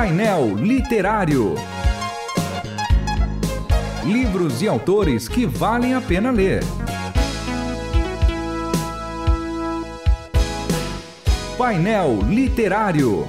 Painel Literário. Livros e autores que valem a pena ler. Painel Literário.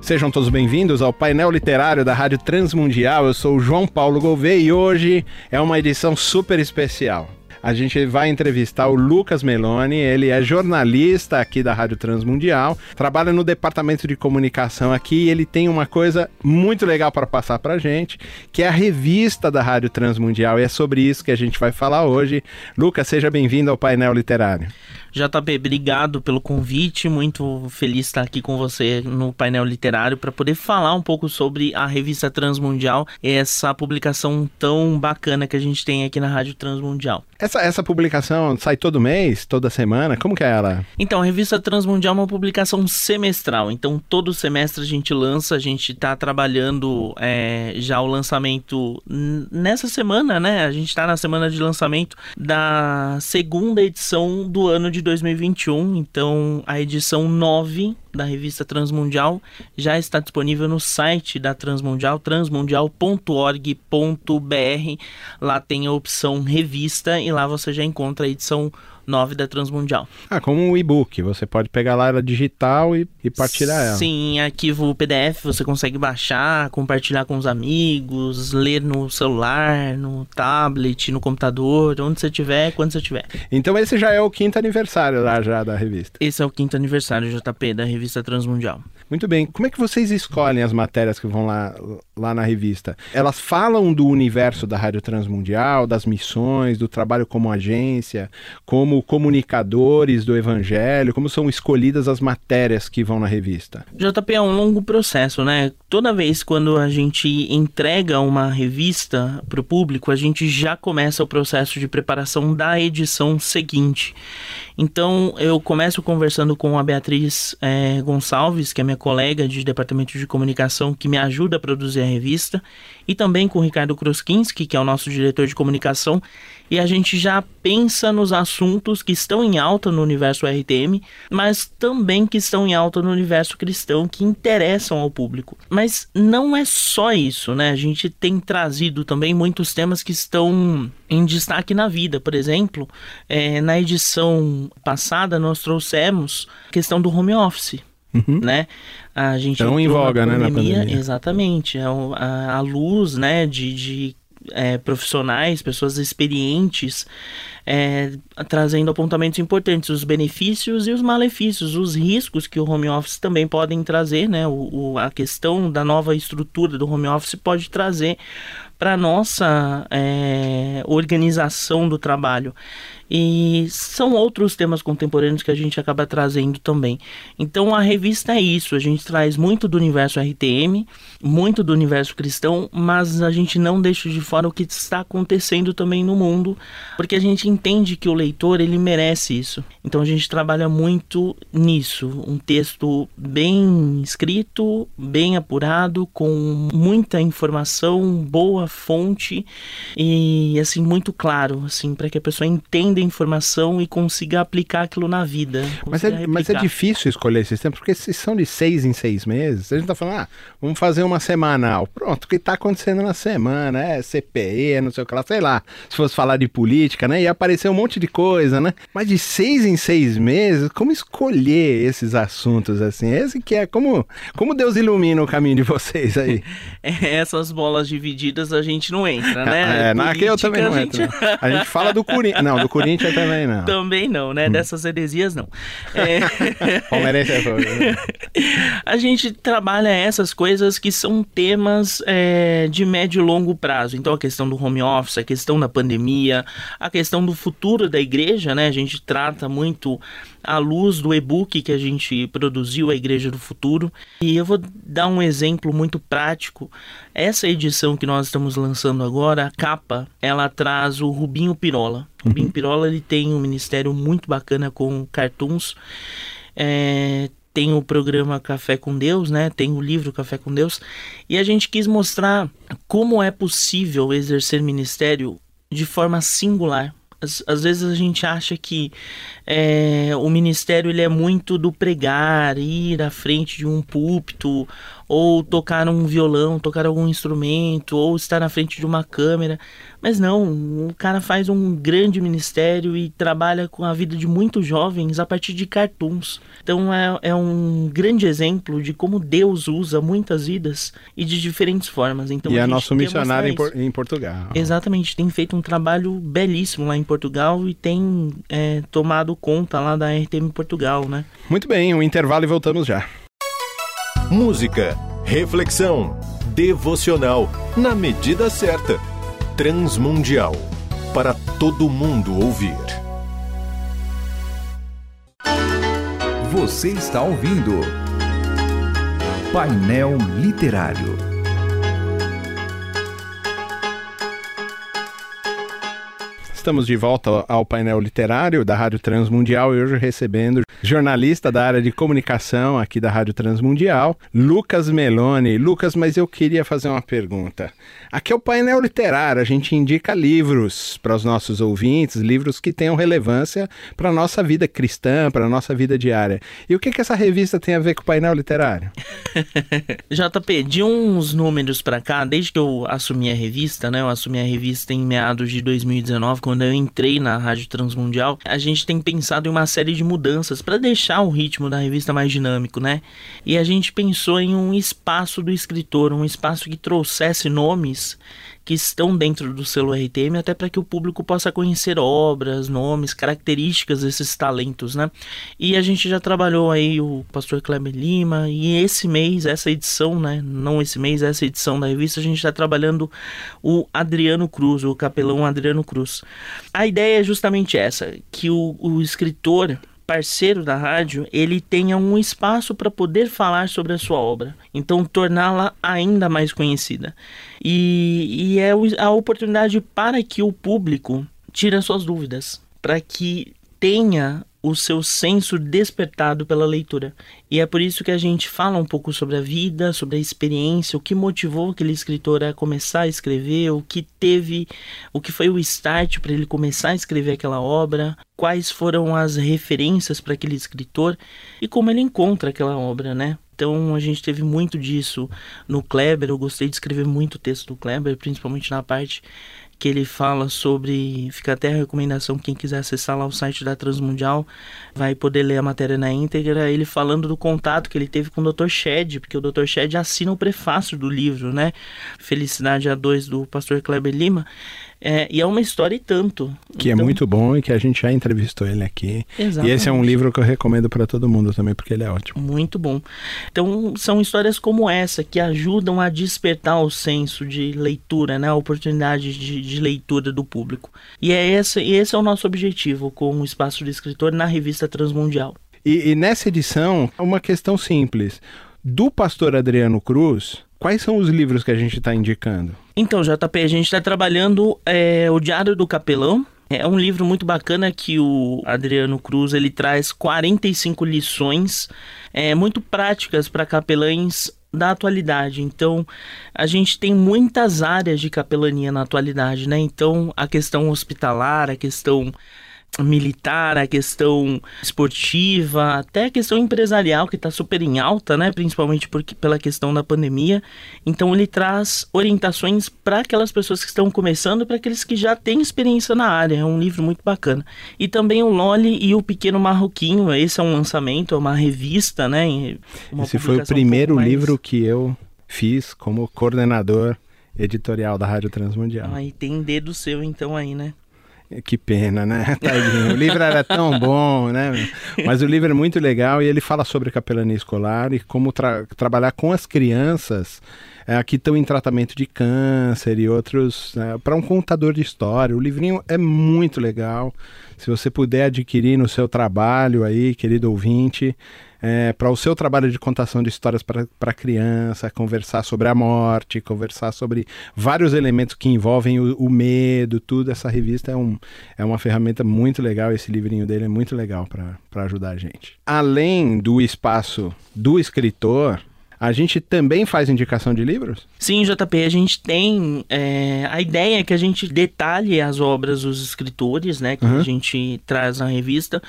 Sejam todos bem-vindos ao painel literário da Rádio Transmundial. Eu sou o João Paulo Gouveia e hoje é uma edição super especial a gente vai entrevistar o Lucas Meloni, ele é jornalista aqui da Rádio Transmundial, trabalha no departamento de comunicação aqui e ele tem uma coisa muito legal para passar para gente, que é a revista da Rádio Transmundial e é sobre isso que a gente vai falar hoje. Lucas, seja bem-vindo ao painel literário. JP, obrigado pelo convite. Muito feliz de estar aqui com você no painel literário para poder falar um pouco sobre a revista Transmundial, essa publicação tão bacana que a gente tem aqui na Rádio Transmundial. Essa, essa publicação sai todo mês, toda semana? Como que é ela? Então, a revista Transmundial é uma publicação semestral. Então, todo semestre a gente lança, a gente está trabalhando é, já o lançamento nessa semana, né? A gente está na semana de lançamento da segunda edição do ano de 2021. Então, a edição 9 da revista Transmundial já está disponível no site da Transmundial, transmundial.org.br. Lá tem a opção revista e lá você já encontra a edição 9 da Transmundial. Ah, como um e-book, você pode pegar lá ela digital e, e partilhar ela. Sim, arquivo PDF você consegue baixar, compartilhar com os amigos, ler no celular, no tablet, no computador, onde você tiver, quando você tiver. Então esse já é o quinto aniversário lá já da revista. Esse é o quinto aniversário, JP, da revista Transmundial. Muito bem. Como é que vocês escolhem as matérias que vão lá, lá na revista? Elas falam do universo da Rádio Transmundial, das missões, do trabalho como agência, como comunicadores do evangelho? Como são escolhidas as matérias que vão na revista? JP é um longo processo, né? Toda vez quando a gente entrega uma revista para o público, a gente já começa o processo de preparação da edição seguinte. Então eu começo conversando com a Beatriz é, Gonçalves, que é minha colega de departamento de comunicação, que me ajuda a produzir a revista, e também com o Ricardo Kroskinski, que é o nosso diretor de comunicação, e a gente já pensa nos assuntos que estão em alta no universo RTM, mas também que estão em alta no universo cristão, que interessam ao público. Mas não é só isso, né? A gente tem trazido também muitos temas que estão em destaque na vida. Por exemplo, é, na edição passada nós trouxemos a questão do home office. Uhum. Né? A gente Tão em voga, né, na pandemia. Exatamente. A, é a, a luz, né, de, de é, profissionais, pessoas experientes, é, trazendo apontamentos importantes, os benefícios e os malefícios, os riscos que o home office também podem trazer, né? O, o a questão da nova estrutura do home office pode trazer para a nossa é, organização do trabalho. E são outros temas contemporâneos que a gente acaba trazendo também. Então a revista é isso, a gente traz muito do universo RTM, muito do universo cristão, mas a gente não deixa de fora o que está acontecendo também no mundo, porque a gente entende que o leitor ele merece isso. Então a gente trabalha muito nisso, um texto bem escrito, bem apurado, com muita informação, boa fonte e assim muito claro, assim, para que a pessoa entenda informação e consiga aplicar aquilo na vida. Mas é, mas é difícil escolher esses tempos, porque se são de seis em seis meses, a gente tá falando, ah, vamos fazer uma semanal. Pronto, o que está acontecendo na semana? É CPE, não sei o que lá, sei lá. Se fosse falar de política, né? Ia aparecer um monte de coisa, né? Mas de seis em seis meses, como escolher esses assuntos assim? Esse que é como, como Deus ilumina o caminho de vocês aí. É, essas bolas divididas a gente não entra, né? É, naquele eu também não a gente... entro. A gente fala do Corinthians. Não, do Corinthians também não. Também não, né? Hum. Dessas heresias não. É... Palmeirense é A gente trabalha essas coisas que são temas é, de médio e longo prazo. Então a questão do home office, a questão da pandemia, a questão do futuro da igreja, né? A gente trata muito à luz do e-book que a gente produziu, A Igreja do Futuro. E eu vou dar um exemplo muito prático. Essa edição que nós estamos lançando agora, a capa, ela traz o Rubinho Pirola. O Rubinho uhum. Pirola ele tem um ministério muito bacana com cartoons. É, tem o programa Café com Deus, né? Tem o livro Café com Deus. E a gente quis mostrar como é possível exercer ministério de forma singular. Às, às vezes a gente acha que é, o ministério ele é muito do pregar, ir à frente de um púlpito, ou tocar um violão, tocar algum instrumento, ou estar na frente de uma câmera. Mas não, o cara faz um grande ministério e trabalha com a vida de muitos jovens a partir de cartoons. Então é, é um grande exemplo de como Deus usa muitas vidas e de diferentes formas. Então, e é nosso missionário em, por, em, Portugal. Exatamente, tem feito um trabalho belíssimo lá em Portugal e tem é, tomado conta lá da RTM Portugal, né? Muito bem, um intervalo e voltamos já música, reflexão, devocional, na medida certa. Transmundial para todo mundo ouvir. Você está ouvindo Painel Literário. Estamos de volta ao painel literário da Rádio Transmundial e hoje recebendo jornalista da área de comunicação aqui da Rádio Transmundial, Lucas Meloni. Lucas, mas eu queria fazer uma pergunta. Aqui é o painel literário, a gente indica livros para os nossos ouvintes, livros que tenham relevância para a nossa vida cristã, para a nossa vida diária. E o que, que essa revista tem a ver com o painel literário? JP, de uns números para cá, desde que eu assumi a revista, né? Eu assumi a revista em meados de 2019, quando eu entrei na Rádio Transmundial, a gente tem pensado em uma série de mudanças deixar o ritmo da revista mais dinâmico, né? E a gente pensou em um espaço do escritor, um espaço que trouxesse nomes que estão dentro do selo RTM, até para que o público possa conhecer obras, nomes, características desses talentos, né? E a gente já trabalhou aí o pastor Kleber Lima, e esse mês, essa edição, né? Não esse mês, essa edição da revista, a gente está trabalhando o Adriano Cruz, o capelão Adriano Cruz. A ideia é justamente essa, que o, o escritor parceiro da rádio, ele tenha um espaço para poder falar sobre a sua obra. Então, torná-la ainda mais conhecida. E, e é a oportunidade para que o público tire as suas dúvidas, para que tenha o seu senso despertado pela leitura. E é por isso que a gente fala um pouco sobre a vida, sobre a experiência, o que motivou aquele escritor a começar a escrever, o que teve, o que foi o start para ele começar a escrever aquela obra, quais foram as referências para aquele escritor e como ele encontra aquela obra, né? Então a gente teve muito disso no Kleber. Eu gostei de escrever muito texto do Kleber, principalmente na parte que ele fala sobre. Fica até a recomendação, quem quiser acessar lá o site da Transmundial vai poder ler a matéria na íntegra. Ele falando do contato que ele teve com o Dr. Shed, porque o Dr. Shed assina o prefácio do livro, né? Felicidade a dois do pastor Kleber Lima. É, e é uma história e tanto. Que é então... é muito bom e que a gente já entrevistou ele aqui. Exatamente. E esse é um livro que eu recomendo para todo mundo também, porque ele é ótimo. Muito bom. Então, são histórias como essa que ajudam a despertar o senso de leitura, né? a oportunidade de, de leitura do público. E é esse, esse é o nosso objetivo com o Espaço do Escritor na revista Transmundial. E, e nessa edição, uma questão simples. Do pastor Adriano Cruz, Quais são os livros que a gente está indicando? Então, JP, a gente está trabalhando é, o Diário do Capelão. É um livro muito bacana que o Adriano Cruz ele traz 45 lições é, muito práticas para capelães da atualidade. Então, a gente tem muitas áreas de capelania na atualidade, né? Então, a questão hospitalar, a questão militar, a questão esportiva, até a questão empresarial que está super em alta, né? Principalmente porque, pela questão da pandemia. Então ele traz orientações para aquelas pessoas que estão começando, para aqueles que já têm experiência na área. É um livro muito bacana. E também o Loli e o Pequeno Marroquinho. Esse é um lançamento, é uma revista, né? Uma Esse foi o primeiro um mais... livro que eu fiz como coordenador editorial da Rádio Transmundial. Aí tem dedo seu então aí, né? Que pena, né? Tadinho. O livro era tão bom, né? Mas o livro é muito legal e ele fala sobre capelania escolar e como tra trabalhar com as crianças é, que estão em tratamento de câncer e outros. Né? Para um contador de história. O livrinho é muito legal. Se você puder adquirir no seu trabalho aí, querido ouvinte, é, para o seu trabalho de contação de histórias para criança, conversar sobre a morte, conversar sobre vários elementos que envolvem o, o, medo, tudo. Essa revista é, um, é uma ferramenta muito legal, esse livrinho dele é muito legal para ajudar a gente. Além do espaço do escritor, a gente também faz indicação de livros? Sim, JP, a gente tem. É, a ideia é que a gente detalhe as obras dos escritores, né? Que uhum. a gente traz na revista,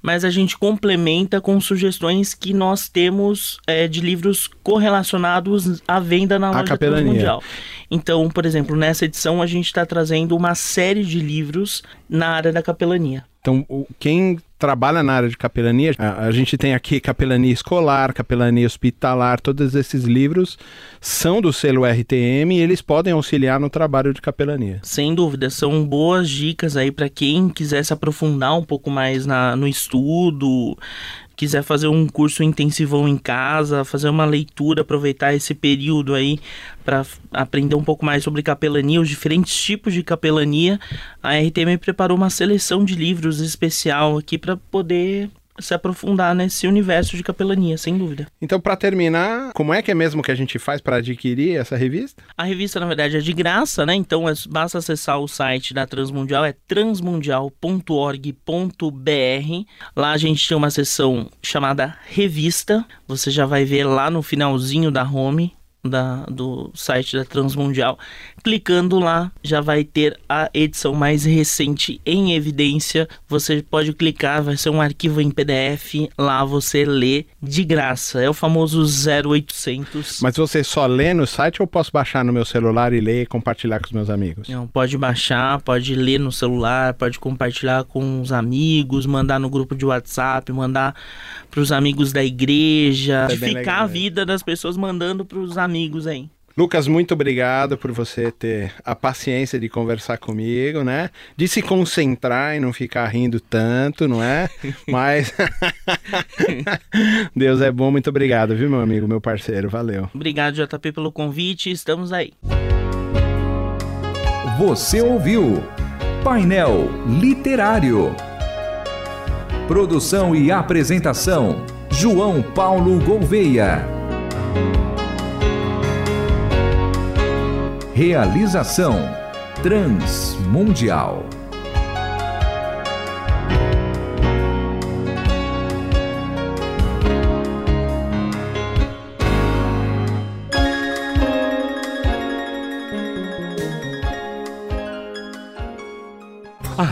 mas a gente complementa com sugestões que nós temos é, de livros correlacionados à venda na loja mundial. Então, por exemplo, nessa edição a gente está trazendo uma série de livros na área da capelania. Então, quem trabalha na área de capelania, a, a, gente tem aqui capelania escolar, capelania hospitalar, todos esses livros são do selo RTM e eles podem auxiliar no trabalho de capelania. Sem dúvida, são boas dicas aí para quem quiser se aprofundar um pouco mais na, no estudo, quiser fazer um curso intensivão em casa, fazer uma leitura, aproveitar esse período aí para aprender um pouco mais sobre capelania, os diferentes tipos de capelania, a RTM preparou uma seleção de livros especial aqui para poder se aprofundar nesse universo de capelania, sem dúvida. Então, para terminar, como é que é mesmo que a gente faz para adquirir essa revista? A revista, na verdade, é de graça, né? Então, é, basta acessar o site da Transmundial, é transmundial.org.br. Lá a gente tem uma seção chamada Revista. Você já vai ver lá no finalzinho da home da, do site da Transmundial. Clicando lá, já vai ter a edição mais recente em evidência. Você pode clicar, vai ser um arquivo em PDF. Lá você lê de graça. É o famoso 0800. Mas você só lê no site ou posso baixar no meu celular e ler e compartilhar com os meus amigos? Não, pode baixar, pode ler no celular, pode compartilhar com os amigos, mandar no grupo de WhatsApp, mandar para os amigos da igreja, é ficar a vida das pessoas mandando para os amigos aí. Lucas, muito obrigado por você ter a paciência de conversar comigo, né? De se concentrar e não ficar rindo tanto, não é? Mas Deus é bom, muito obrigado, viu, meu amigo, meu parceiro, valeu. Obrigado, JP, pelo convite, estamos aí. Você ouviu Painel Literário. Produção e apresentação: João Paulo Gouveia. Realização Transmundial.